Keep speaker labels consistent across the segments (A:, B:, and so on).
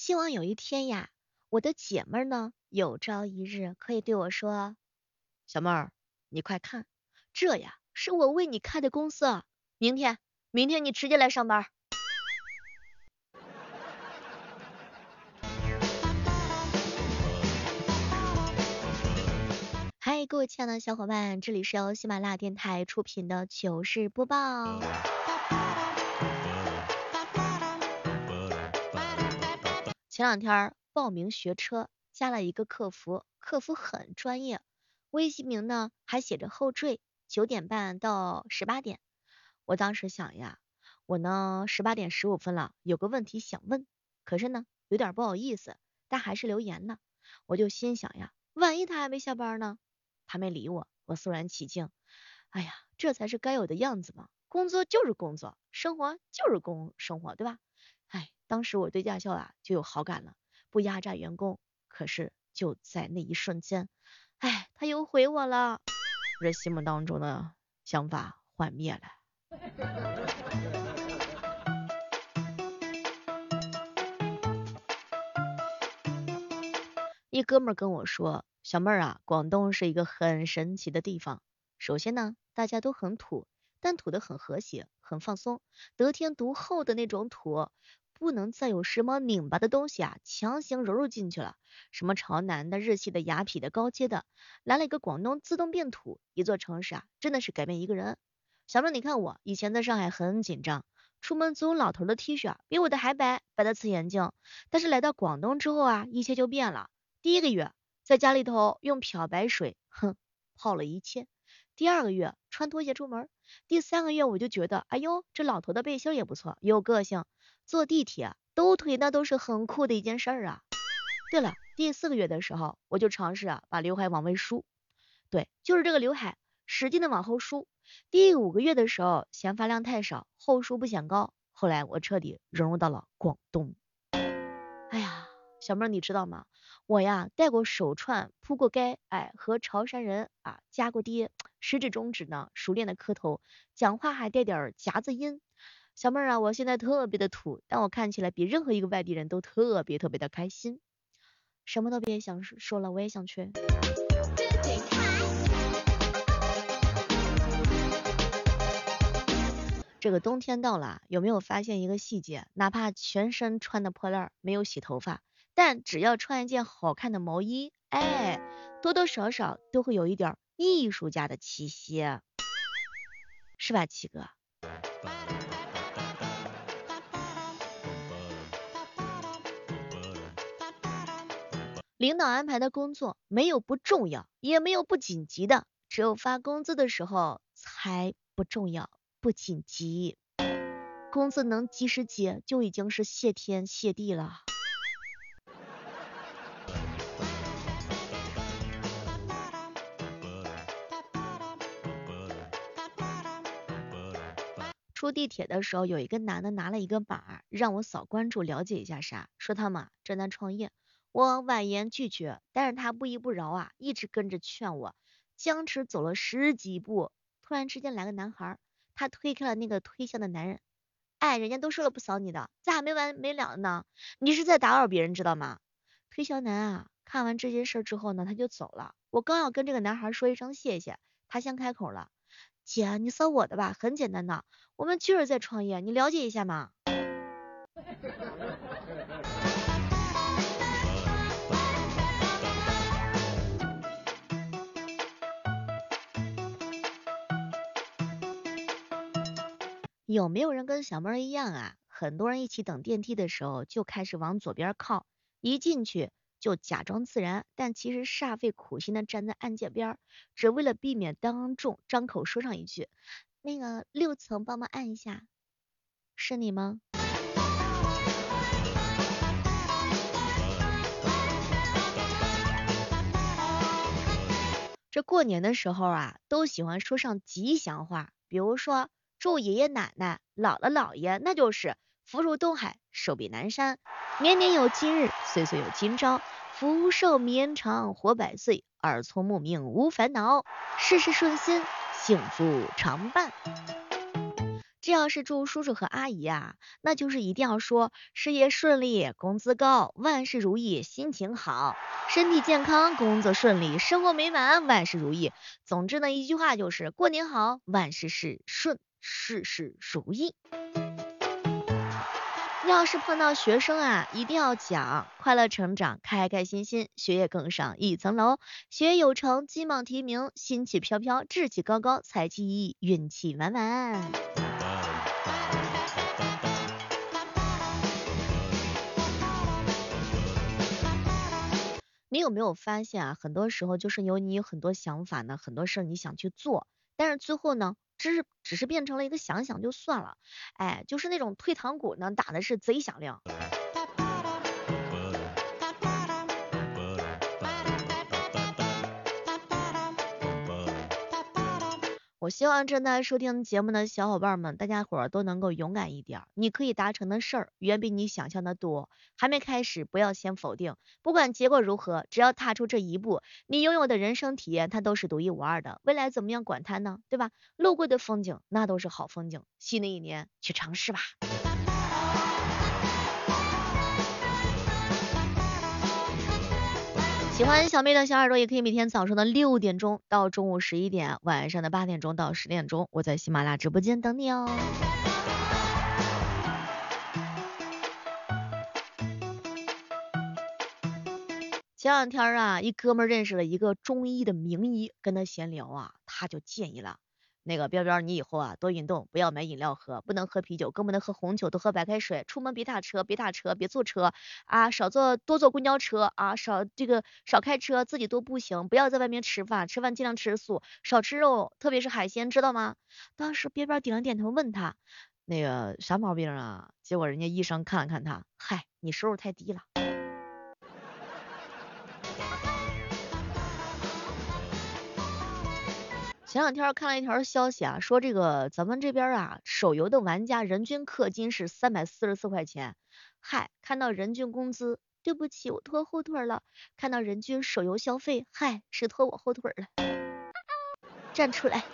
A: 希望有一天呀，我的姐妹儿呢，有朝一日可以对我说：“
B: 小妹儿，你快看，这呀是我为你开的公司，明天，明天你直接来上班。”
A: 嗨，各位亲爱的小伙伴，这里是由喜马拉雅电台出品的糗事播报。前两天报名学车，加了一个客服，客服很专业，微信名呢还写着后缀，九点半到十八点。我当时想呀，我呢十八点十五分了，有个问题想问，可是呢有点不好意思，但还是留言了。我就心想呀，万一他还没下班呢？他没理我，我肃然起敬，哎呀，这才是该有的样子嘛，工作就是工作，生活就是工生活，对吧？哎，当时我对驾校啊就有好感了，不压榨员工。可是就在那一瞬间，哎，他又回我了，我这心目当中的想法幻灭了。一哥们跟我说，小妹儿啊，广东是一个很神奇的地方。首先呢，大家都很土。但土的很和谐，很放松，得天独厚的那种土，不能再有什么拧巴的东西啊，强行融入进去了。什么潮南的、日系的、雅痞的、高阶的，来了一个广东，自动变土。一座城市啊，真的是改变一个人。小妹，你看我以前在上海很紧张，出门总有老头的 T 恤，比我的还白，白的刺眼睛。但是来到广东之后啊，一切就变了。第一个月在家里头用漂白水，哼，泡了一切。第二个月穿拖鞋出门，第三个月我就觉得，哎呦，这老头的背心也不错，有个性，坐地铁抖腿那都是很酷的一件事儿啊。对了，第四个月的时候，我就尝试啊把刘海往外梳，对，就是这个刘海，使劲的往后梳。第五个月的时候，嫌发量太少，后梳不显高，后来我彻底融入到了广东。哎呀。小妹儿，你知道吗？我呀戴过手串，铺过街，哎，和潮汕人啊加过爹，食指中指呢熟练的磕头，讲话还带点夹子音。小妹儿啊，我现在特别的土，但我看起来比任何一个外地人都特别特别的开心。什么都别想说了，我也想去。这个冬天到了，有没有发现一个细节？哪怕全身穿的破烂，没有洗头发。但只要穿一件好看的毛衣，哎，多多少少都会有一点艺术家的气息，是吧，七哥？领导安排的工作没有不重要，也没有不紧急的，只有发工资的时候才不重要、不紧急。工资能及时结就已经是谢天谢地了。出地铁的时候，有一个男的拿了一个码，让我扫关注，了解一下啥，说他们正在创业。我婉言拒绝，但是他不依不饶啊，一直跟着劝我。僵持走了十几步，突然之间来个男孩，他推开了那个推销的男人。哎，人家都说了不扫你的，咋还没完没了呢，你是在打扰别人知道吗？推销男啊，看完这件事之后呢，他就走了。我刚要跟这个男孩说一声谢谢，他先开口了。姐，你扫我的吧，很简单的，我们就是在创业，你了解一下嘛。有没有人跟小妹儿一样啊？很多人一起等电梯的时候，就开始往左边靠，一进去。就假装自然，但其实煞费苦心的站在按键边，只为了避免当众张口说上一句：“那个六层帮忙按一下，是你吗？”这过年的时候啊，都喜欢说上吉祥话，比如说祝爷爷奶奶、姥姥姥爷，那就是福如东海，寿比南山。年年有今日，岁岁有今朝，福寿绵长，活百岁，耳聪目明无烦恼，事事顺心，幸福常伴。这要是祝叔叔和阿姨啊，那就是一定要说事业顺利，工资高，万事如意，心情好，身体健康，工作顺利，生活美满，万事如意。总之呢，一句话就是过年好，万事事顺，事事如意。要是碰到学生啊，一定要讲快乐成长，开开心心，学业更上一层楼，学业有成，金榜题名，心气飘飘，志气高高，财气溢溢，运气满满。你有没有发现啊？很多时候就是有你有很多想法呢，很多事儿你想去做，但是最后呢？只是只是变成了一个想想就算了，哎，就是那种退堂鼓呢，打的是贼响亮。我希望正在收听节目的小伙伴们，大家伙儿都能够勇敢一点。你可以达成的事儿远比你想象的多。还没开始，不要先否定。不管结果如何，只要踏出这一步，你拥有的人生体验它都是独一无二的。未来怎么样，管它呢？对吧？路过的风景那都是好风景。新的一年，去尝试吧。喜欢小妹的小耳朵也可以每天早上的六点钟到中午十一点，晚上的八点钟到十点钟，我在喜马拉雅直播间等你哦。前两天啊，一哥们认识了一个中医的名医，跟他闲聊啊，他就建议了。那个彪彪，你以后啊多运动，不要买饮料喝，不能喝啤酒，更不能喝红酒，多喝白开水。出门别打车，别打车，别坐车啊，少坐多坐公交车啊，少这个少开车，自己多步行。不要在外面吃饭，吃饭尽量吃素，少吃肉，特别是海鲜，知道吗？当时彪彪点了点头，问他那个啥毛病啊？结果人家医生看了看他，嗨，你收入太低了。前两天看了一条消息啊，说这个咱们这边啊，手游的玩家人均氪金是三百四十四块钱。嗨，看到人均工资，对不起，我拖后腿了。看到人均手游消费，嗨，是拖我后腿了。站出来。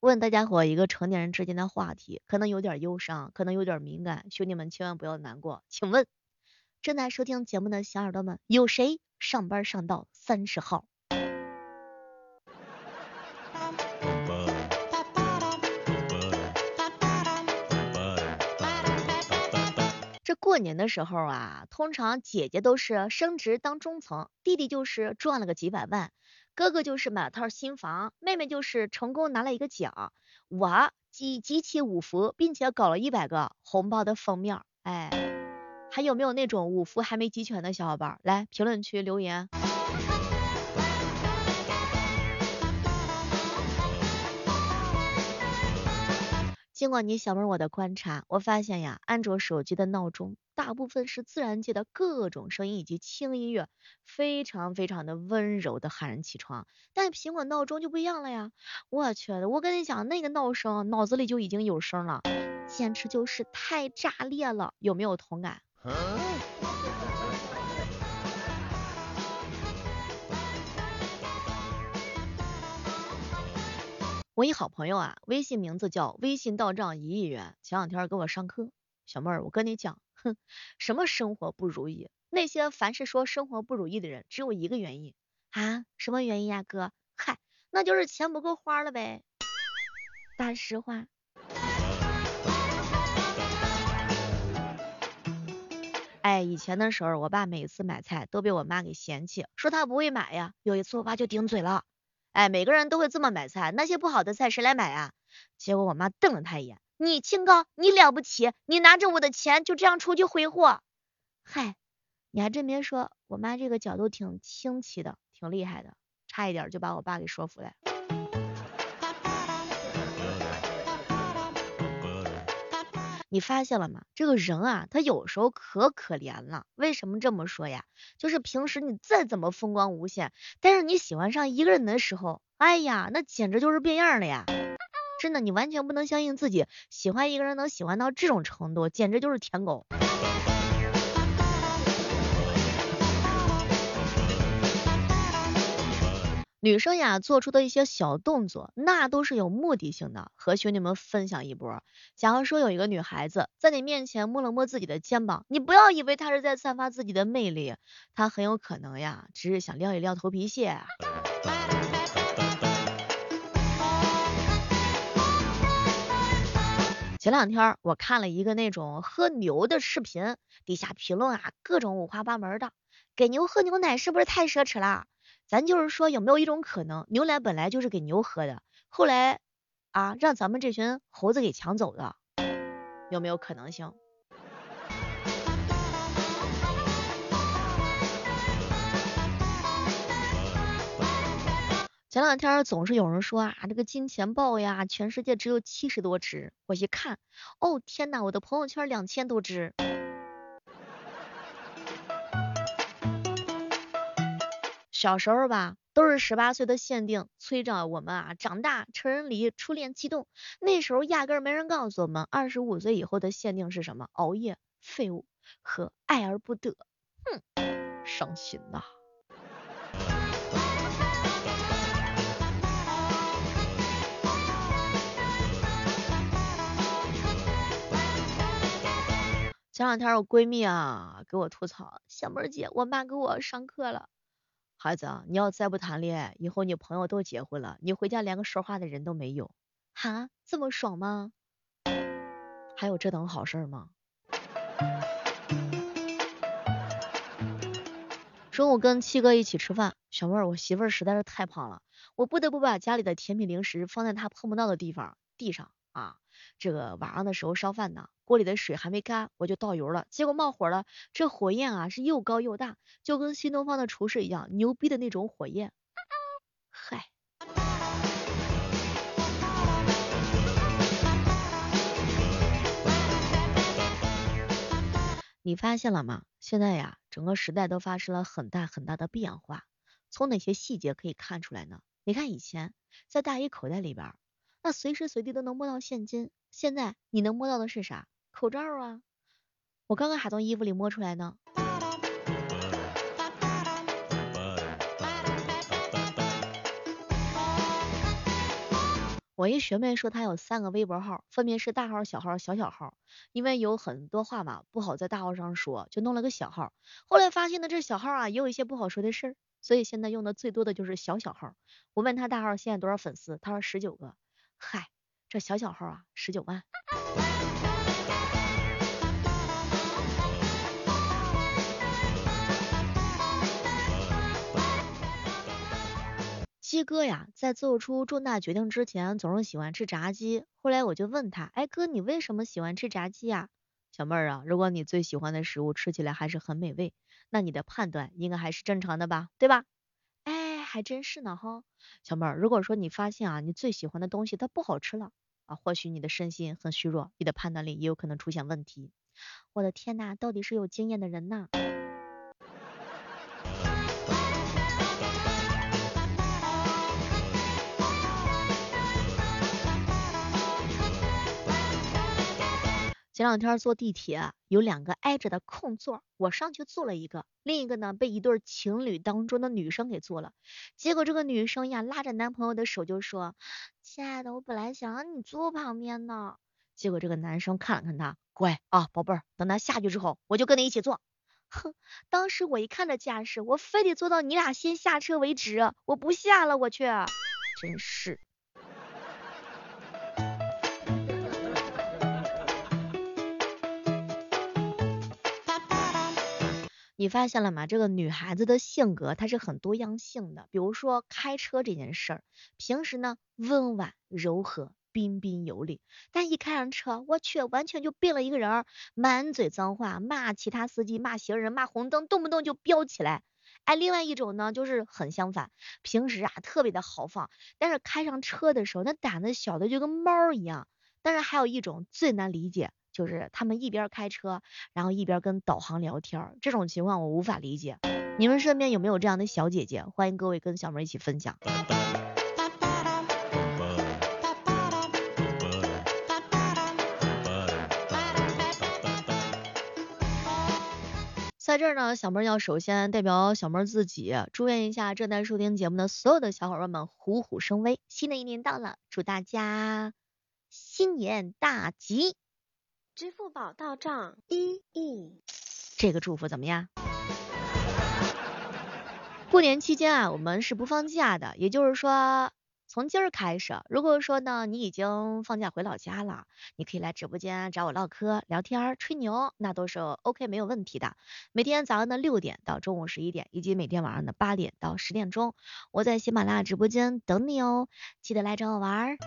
A: 问大家伙一个成年人之间的话题，可能有点忧伤，可能有点敏感，兄弟们千万不要难过。请问？正在收听节目的小耳朵们，有谁上班上到三十号？这过年的时候啊，通常姐姐都是升职当中层，弟弟就是赚了个几百万，哥哥就是买了套新房，妹妹就是成功拿了一个奖，我集集齐五福，并且搞了一百个红包的封面，哎。还有没有那种五福还没集全的小伙伴？来评论区留言。经过你小妹我的观察，我发现呀，安卓手机的闹钟大部分是自然界的各种声音以及轻音乐，非常非常的温柔的喊人起床。但苹果闹钟就不一样了呀，我去我跟你讲，那个闹声脑子里就已经有声了，简直就是太炸裂了，有没有同感？我一好朋友啊，微信名字叫微信到账一亿元，前两天给我上课。小妹儿，我跟你讲，哼，什么生活不如意？那些凡是说生活不如意的人，只有一个原因啊，什么原因呀，哥？嗨，那就是钱不够花了呗。大实话。哎，以前的时候，我爸每次买菜都被我妈给嫌弃，说他不会买呀。有一次，我爸就顶嘴了，哎，每个人都会这么买菜，那些不好的菜谁来买啊？结果我妈瞪了他一眼，你清高，你了不起，你拿着我的钱就这样出去挥霍？嗨，你还真别说，我妈这个角度挺清奇的，挺厉害的，差一点就把我爸给说服了。你发现了吗？这个人啊，他有时候可可怜了。为什么这么说呀？就是平时你再怎么风光无限，但是你喜欢上一个人的时候，哎呀，那简直就是变样了呀！真的，你完全不能相信自己喜欢一个人能喜欢到这种程度，简直就是舔狗。女生呀做出的一些小动作，那都是有目的性的。和兄弟们分享一波。假如说有一个女孩子在你面前摸了摸自己的肩膀，你不要以为她是在散发自己的魅力，她很有可能呀，只是想撩一撩头皮屑。前两天我看了一个那种喝牛的视频，底下评论啊各种五花八门的，给牛喝牛奶是不是太奢侈了？咱就是说，有没有一种可能，牛奶本来就是给牛喝的，后来啊让咱们这群猴子给抢走的，有没有可能性？前两天总是有人说啊，这个金钱豹呀，全世界只有七十多只，我一看，哦天呐，我的朋友圈两千多只。小时候吧，都是十八岁的限定，催着我们啊长大成人礼初恋启动。那时候压根没人告诉我们，二十五岁以后的限定是什么？熬夜、废物和爱而不得。哼，伤心呐。前两天我闺蜜啊给我吐槽，小妹儿姐，我妈给我上课了。孩子，你要再不谈恋爱，以后你朋友都结婚了，你回家连个说话的人都没有，哈，这么爽吗？还有这等好事吗？中午跟七哥一起吃饭，小妹儿，我媳妇儿实在是太胖了，我不得不把家里的甜品零食放在她碰不到的地方，地上啊。这个晚上的时候烧饭呢，锅里的水还没干，我就倒油了，结果冒火了。这火焰啊是又高又大，就跟新东方的厨师一样牛逼的那种火焰。嗨，你发现了吗？现在呀，整个时代都发生了很大很大的变化。从哪些细节可以看出来呢？你看以前在大衣口袋里边。那随时随地都能摸到现金，现在你能摸到的是啥？口罩啊！我刚刚还从衣服里摸出来呢。我一学妹说她有三个微博号，分别是大号、小号、小小号，因为有很多话嘛不好在大号上说，就弄了个小号。后来发现呢，这小号啊也有一些不好说的事儿，所以现在用的最多的就是小小号。我问她大号现在多少粉丝，她说十九个。嗨，这小小号啊，十九万。鸡哥呀，在做出重大决定之前，总是喜欢吃炸鸡。后来我就问他，哎哥，你为什么喜欢吃炸鸡呀？小妹儿啊，如果你最喜欢的食物吃起来还是很美味，那你的判断应该还是正常的吧，对吧？还真是呢哈，小妹儿，如果说你发现啊，你最喜欢的东西它不好吃了啊，或许你的身心很虚弱，你的判断力也有可能出现问题。我的天呐，到底是有经验的人呐。前两天坐地铁，有两个挨着的空座，我上去坐了一个，另一个呢被一对情侣当中的女生给坐了。结果这个女生呀拉着男朋友的手就说：“亲爱的，我本来想让你坐旁边呢。”结果这个男生看了看她，乖啊，宝贝儿，等他下去之后，我就跟你一起坐。哼，当时我一看这架势，我非得坐到你俩先下车为止，我不下了，我去，真是。你发现了吗？这个女孩子的性格她是很多样性的。比如说开车这件事儿，平时呢温婉柔和、彬彬有礼，但一开上车，我去，完全就变了一个人，满嘴脏话，骂其他司机，骂行人，骂红灯，动不动就飙起来。哎，另外一种呢就是很相反，平时啊特别的豪放，但是开上车的时候，那胆子小的就跟猫一样。但是还有一种最难理解。就是他们一边开车，然后一边跟导航聊天，这种情况我无法理解。你们身边有没有这样的小姐姐？欢迎各位跟小妹一起分享。在这儿呢，小妹要首先代表小妹自己，祝愿一下正在收听节目的所有的小伙伴们虎虎生威。新的一年到了，祝大家新年大吉！
B: 支付宝到账一亿，
A: 这个祝福怎么样？过年期间啊，我们是不放假的，也就是说，从今儿开始，如果说呢你已经放假回老家了，你可以来直播间找我唠嗑、聊天、吹牛，那都是 OK 没有问题的。每天早上的六点到中午十一点，以及每天晚上的八点到十点钟，我在喜马拉雅直播间等你哦，记得来找我玩儿。